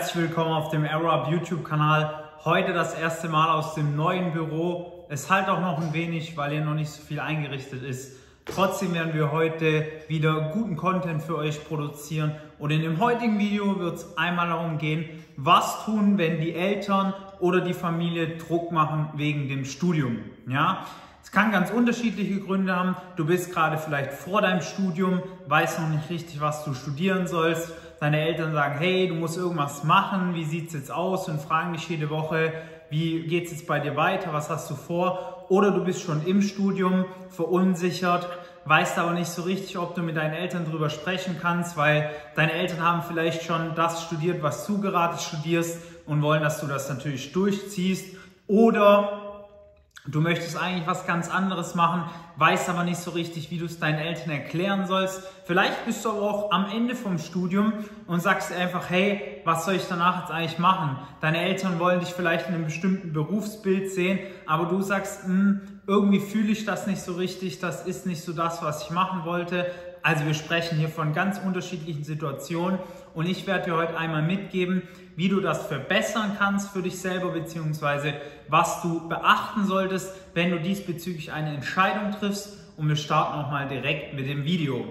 Herzlich willkommen auf dem AeroUp YouTube-Kanal. Heute das erste Mal aus dem neuen Büro. Es halt auch noch ein wenig, weil hier noch nicht so viel eingerichtet ist. Trotzdem werden wir heute wieder guten Content für euch produzieren. Und in dem heutigen Video wird es einmal darum gehen, was tun, wenn die Eltern oder die Familie Druck machen wegen dem Studium. Ja, es kann ganz unterschiedliche Gründe haben. Du bist gerade vielleicht vor deinem Studium, weißt noch nicht richtig, was du studieren sollst deine Eltern sagen, hey, du musst irgendwas machen, wie sieht es jetzt aus und fragen dich jede Woche, wie geht es jetzt bei dir weiter, was hast du vor? Oder du bist schon im Studium verunsichert, weißt aber nicht so richtig, ob du mit deinen Eltern darüber sprechen kannst, weil deine Eltern haben vielleicht schon das studiert, was du gerade studierst und wollen, dass du das natürlich durchziehst. Oder Du möchtest eigentlich was ganz anderes machen, weißt aber nicht so richtig, wie du es deinen Eltern erklären sollst. Vielleicht bist du aber auch am Ende vom Studium und sagst einfach, hey, was soll ich danach jetzt eigentlich machen? Deine Eltern wollen dich vielleicht in einem bestimmten Berufsbild sehen, aber du sagst, hm, irgendwie fühle ich das nicht so richtig, das ist nicht so das, was ich machen wollte. Also wir sprechen hier von ganz unterschiedlichen Situationen und ich werde dir heute einmal mitgeben, wie du das verbessern kannst für dich selber, beziehungsweise was du beachten solltest, wenn du diesbezüglich eine Entscheidung triffst. Und wir starten auch mal direkt mit dem Video.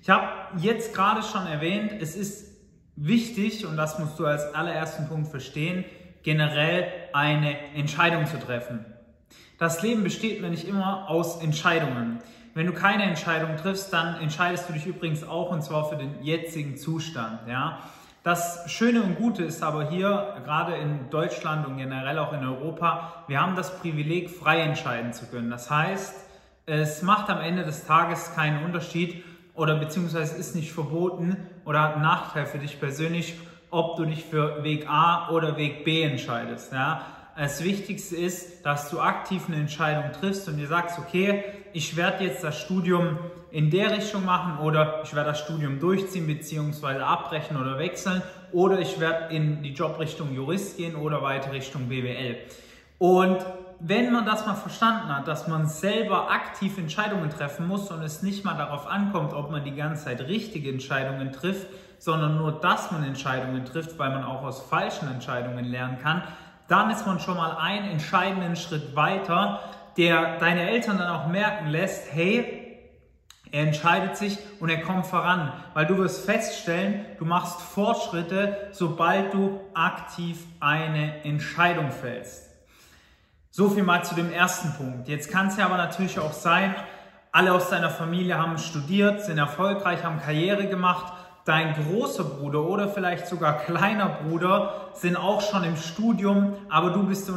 Ich habe jetzt gerade schon erwähnt, es ist wichtig, und das musst du als allerersten Punkt verstehen, generell eine Entscheidung zu treffen. Das Leben besteht nämlich immer aus Entscheidungen. Wenn du keine Entscheidung triffst, dann entscheidest du dich übrigens auch und zwar für den jetzigen Zustand. Ja? Das Schöne und Gute ist aber hier, gerade in Deutschland und generell auch in Europa, wir haben das Privileg, frei entscheiden zu können. Das heißt, es macht am Ende des Tages keinen Unterschied oder beziehungsweise ist nicht verboten oder hat einen Nachteil für dich persönlich, ob du dich für Weg A oder Weg B entscheidest. Ja? das Wichtigste ist, dass du aktiv eine Entscheidung triffst und dir sagst, okay, ich werde jetzt das Studium in der Richtung machen oder ich werde das Studium durchziehen bzw. abbrechen oder wechseln oder ich werde in die Jobrichtung Jurist gehen oder weiter Richtung BWL. Und wenn man das mal verstanden hat, dass man selber aktiv Entscheidungen treffen muss und es nicht mal darauf ankommt, ob man die ganze Zeit richtige Entscheidungen trifft, sondern nur, dass man Entscheidungen trifft, weil man auch aus falschen Entscheidungen lernen kann, dann ist man schon mal einen entscheidenden Schritt weiter, der deine Eltern dann auch merken lässt, hey, er entscheidet sich und er kommt voran, weil du wirst feststellen, du machst Fortschritte, sobald du aktiv eine Entscheidung fällst. So viel mal zu dem ersten Punkt. Jetzt kann es ja aber natürlich auch sein, alle aus deiner Familie haben studiert, sind erfolgreich, haben Karriere gemacht dein großer Bruder oder vielleicht sogar kleiner Bruder sind auch schon im Studium, aber du bist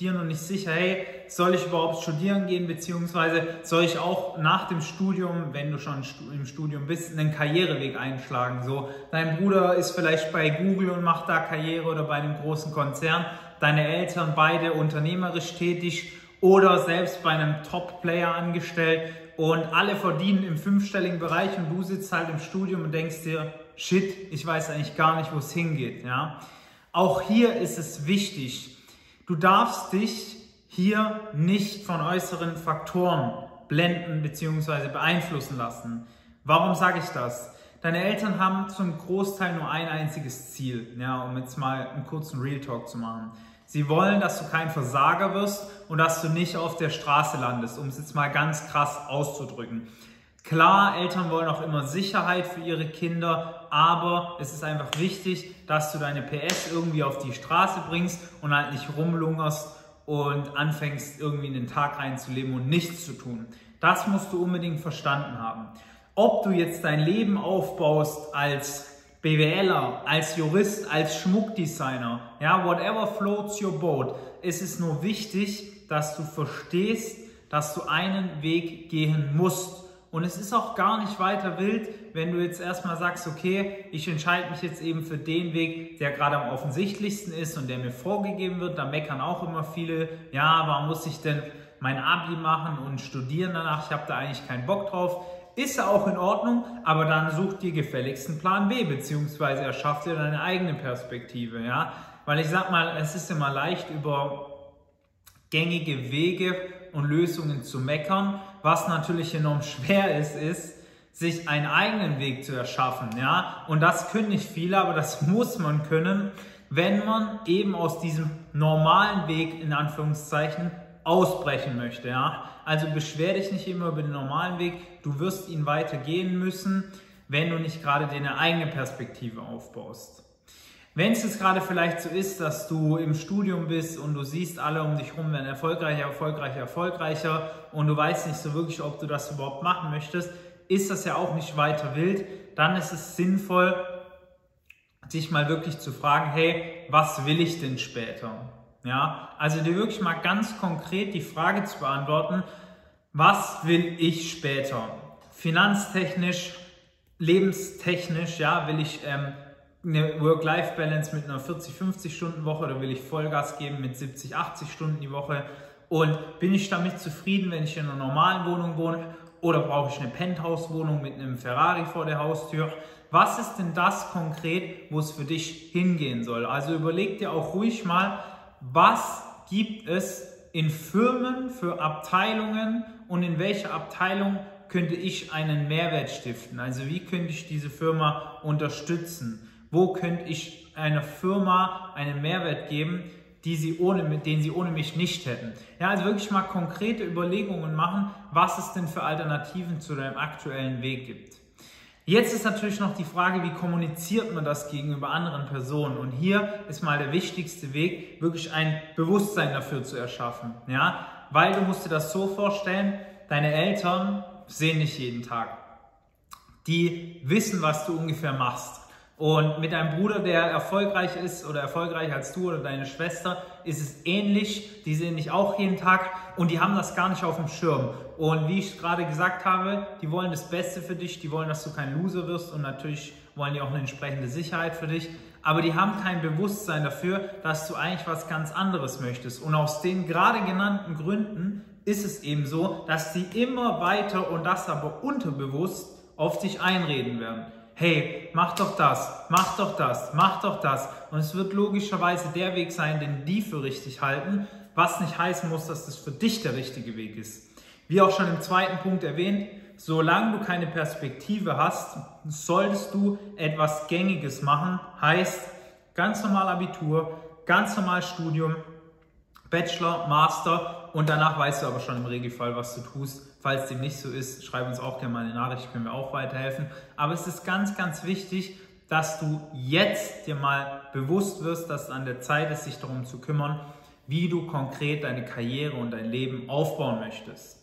dir noch nicht sicher, hey, soll ich überhaupt studieren gehen, beziehungsweise soll ich auch nach dem Studium, wenn du schon im Studium bist, einen Karriereweg einschlagen. So, dein Bruder ist vielleicht bei Google und macht da Karriere oder bei einem großen Konzern, deine Eltern beide unternehmerisch tätig oder selbst bei einem Top-Player angestellt und alle verdienen im fünfstelligen Bereich und du sitzt halt im Studium und denkst dir, shit, ich weiß eigentlich gar nicht, wo es hingeht. Ja? Auch hier ist es wichtig, du darfst dich hier nicht von äußeren Faktoren blenden bzw. beeinflussen lassen. Warum sage ich das? Deine Eltern haben zum Großteil nur ein einziges Ziel, ja, um jetzt mal einen kurzen Real Talk zu machen. Sie wollen, dass du kein Versager wirst und dass du nicht auf der Straße landest, um es jetzt mal ganz krass auszudrücken. Klar, Eltern wollen auch immer Sicherheit für ihre Kinder, aber es ist einfach wichtig, dass du deine PS irgendwie auf die Straße bringst und halt nicht rumlungerst und anfängst irgendwie in den Tag reinzuleben und nichts zu tun. Das musst du unbedingt verstanden haben. Ob du jetzt dein Leben aufbaust als BWLer, als Jurist, als Schmuckdesigner, ja, whatever floats your boat, ist es nur wichtig, dass du verstehst, dass du einen Weg gehen musst. Und es ist auch gar nicht weiter wild, wenn du jetzt erstmal sagst, okay, ich entscheide mich jetzt eben für den Weg, der gerade am offensichtlichsten ist und der mir vorgegeben wird. Da meckern auch immer viele, ja, warum muss ich denn mein Abi machen und studieren danach? Ich habe da eigentlich keinen Bock drauf. Ist auch in Ordnung, aber dann such dir gefälligst einen Plan B, beziehungsweise erschaff dir deine eigene Perspektive, ja. Weil ich sag mal, es ist immer leicht über gängige Wege und Lösungen zu meckern. Was natürlich enorm schwer ist, ist, sich einen eigenen Weg zu erschaffen, ja. Und das können nicht viele, aber das muss man können, wenn man eben aus diesem normalen Weg in Anführungszeichen ausbrechen möchte, ja. Also beschwer dich nicht immer über den normalen Weg, du wirst ihn weitergehen müssen, wenn du nicht gerade deine eigene Perspektive aufbaust. Wenn es jetzt gerade vielleicht so ist, dass du im Studium bist und du siehst, alle um dich herum werden erfolgreicher, erfolgreicher, erfolgreicher und du weißt nicht so wirklich, ob du das überhaupt machen möchtest, ist das ja auch nicht weiter wild. Dann ist es sinnvoll, sich mal wirklich zu fragen, hey, was will ich denn später? Ja, also dir wirklich mal ganz konkret die Frage zu beantworten, was will ich später? Finanztechnisch, lebenstechnisch, ja, will ich ähm, eine Work-Life-Balance mit einer 40, 50 Stunden Woche oder will ich Vollgas geben mit 70, 80 Stunden die Woche? Und bin ich damit zufrieden, wenn ich in einer normalen Wohnung wohne oder brauche ich eine Penthouse-Wohnung mit einem Ferrari vor der Haustür? Was ist denn das konkret, wo es für dich hingehen soll? Also überleg dir auch ruhig mal, was gibt es in Firmen für Abteilungen und in welcher Abteilung könnte ich einen Mehrwert stiften? Also wie könnte ich diese Firma unterstützen? Wo könnte ich einer Firma einen Mehrwert geben, die sie ohne, den sie ohne mich nicht hätten? Ja, also wirklich mal konkrete Überlegungen machen, was es denn für Alternativen zu deinem aktuellen Weg gibt. Jetzt ist natürlich noch die Frage, wie kommuniziert man das gegenüber anderen Personen? Und hier ist mal der wichtigste Weg, wirklich ein Bewusstsein dafür zu erschaffen. Ja, weil du musst dir das so vorstellen, deine Eltern sehen dich jeden Tag. Die wissen, was du ungefähr machst. Und mit deinem Bruder, der erfolgreich ist oder erfolgreicher als du oder deine Schwester, ist es ähnlich. Die sehen dich auch jeden Tag und die haben das gar nicht auf dem Schirm. Und wie ich gerade gesagt habe, die wollen das Beste für dich, die wollen, dass du kein Loser wirst und natürlich wollen die auch eine entsprechende Sicherheit für dich. Aber die haben kein Bewusstsein dafür, dass du eigentlich was ganz anderes möchtest. Und aus den gerade genannten Gründen ist es eben so, dass die immer weiter und das aber unterbewusst auf dich einreden werden hey, mach doch das, mach doch das, mach doch das. Und es wird logischerweise der Weg sein, den die für richtig halten, was nicht heißen muss, dass das für dich der richtige Weg ist. Wie auch schon im zweiten Punkt erwähnt, solange du keine Perspektive hast, solltest du etwas Gängiges machen. Heißt, ganz normal Abitur, ganz normal Studium, Bachelor, Master und danach weißt du aber schon im Regelfall, was du tust. Falls dem nicht so ist, schreib uns auch gerne mal eine Nachricht, können wir auch weiterhelfen. Aber es ist ganz, ganz wichtig, dass du jetzt dir mal bewusst wirst, dass es an der Zeit ist, sich darum zu kümmern, wie du konkret deine Karriere und dein Leben aufbauen möchtest.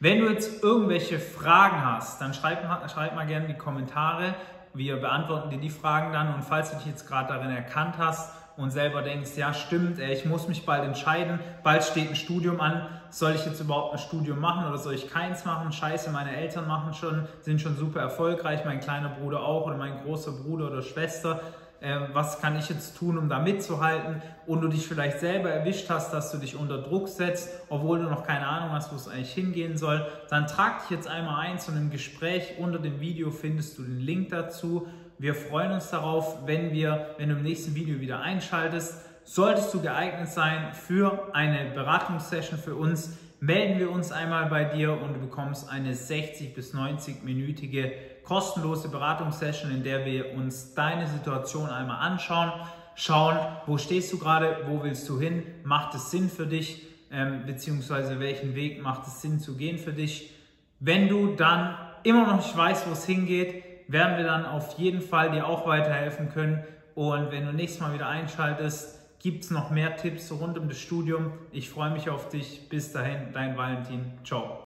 Wenn du jetzt irgendwelche Fragen hast, dann schreib, schreib mal gerne in die Kommentare. Wir beantworten dir die Fragen dann. Und falls du dich jetzt gerade darin erkannt hast und selber denkst, ja stimmt, ey, ich muss mich bald entscheiden, bald steht ein Studium an, soll ich jetzt überhaupt ein Studium machen oder soll ich keins machen? Scheiße, meine Eltern machen schon, sind schon super erfolgreich, mein kleiner Bruder auch oder mein großer Bruder oder Schwester. Äh, was kann ich jetzt tun, um da mitzuhalten? Und du dich vielleicht selber erwischt hast, dass du dich unter Druck setzt, obwohl du noch keine Ahnung hast, wo es eigentlich hingehen soll, dann trag dich jetzt einmal ein zu einem Gespräch. Unter dem Video findest du den Link dazu wir freuen uns darauf, wenn, wir, wenn du im nächsten Video wieder einschaltest. Solltest du geeignet sein für eine Beratungssession für uns, melden wir uns einmal bei dir und du bekommst eine 60 bis 90 minütige kostenlose Beratungssession, in der wir uns deine Situation einmal anschauen, schauen, wo stehst du gerade, wo willst du hin, macht es Sinn für dich, ähm, beziehungsweise welchen Weg macht es Sinn zu gehen für dich. Wenn du dann immer noch nicht weißt, wo es hingeht, werden wir dann auf jeden Fall dir auch weiterhelfen können. Und wenn du nächstes Mal wieder einschaltest, gibt es noch mehr Tipps rund um das Studium. Ich freue mich auf dich. Bis dahin, dein Valentin. Ciao.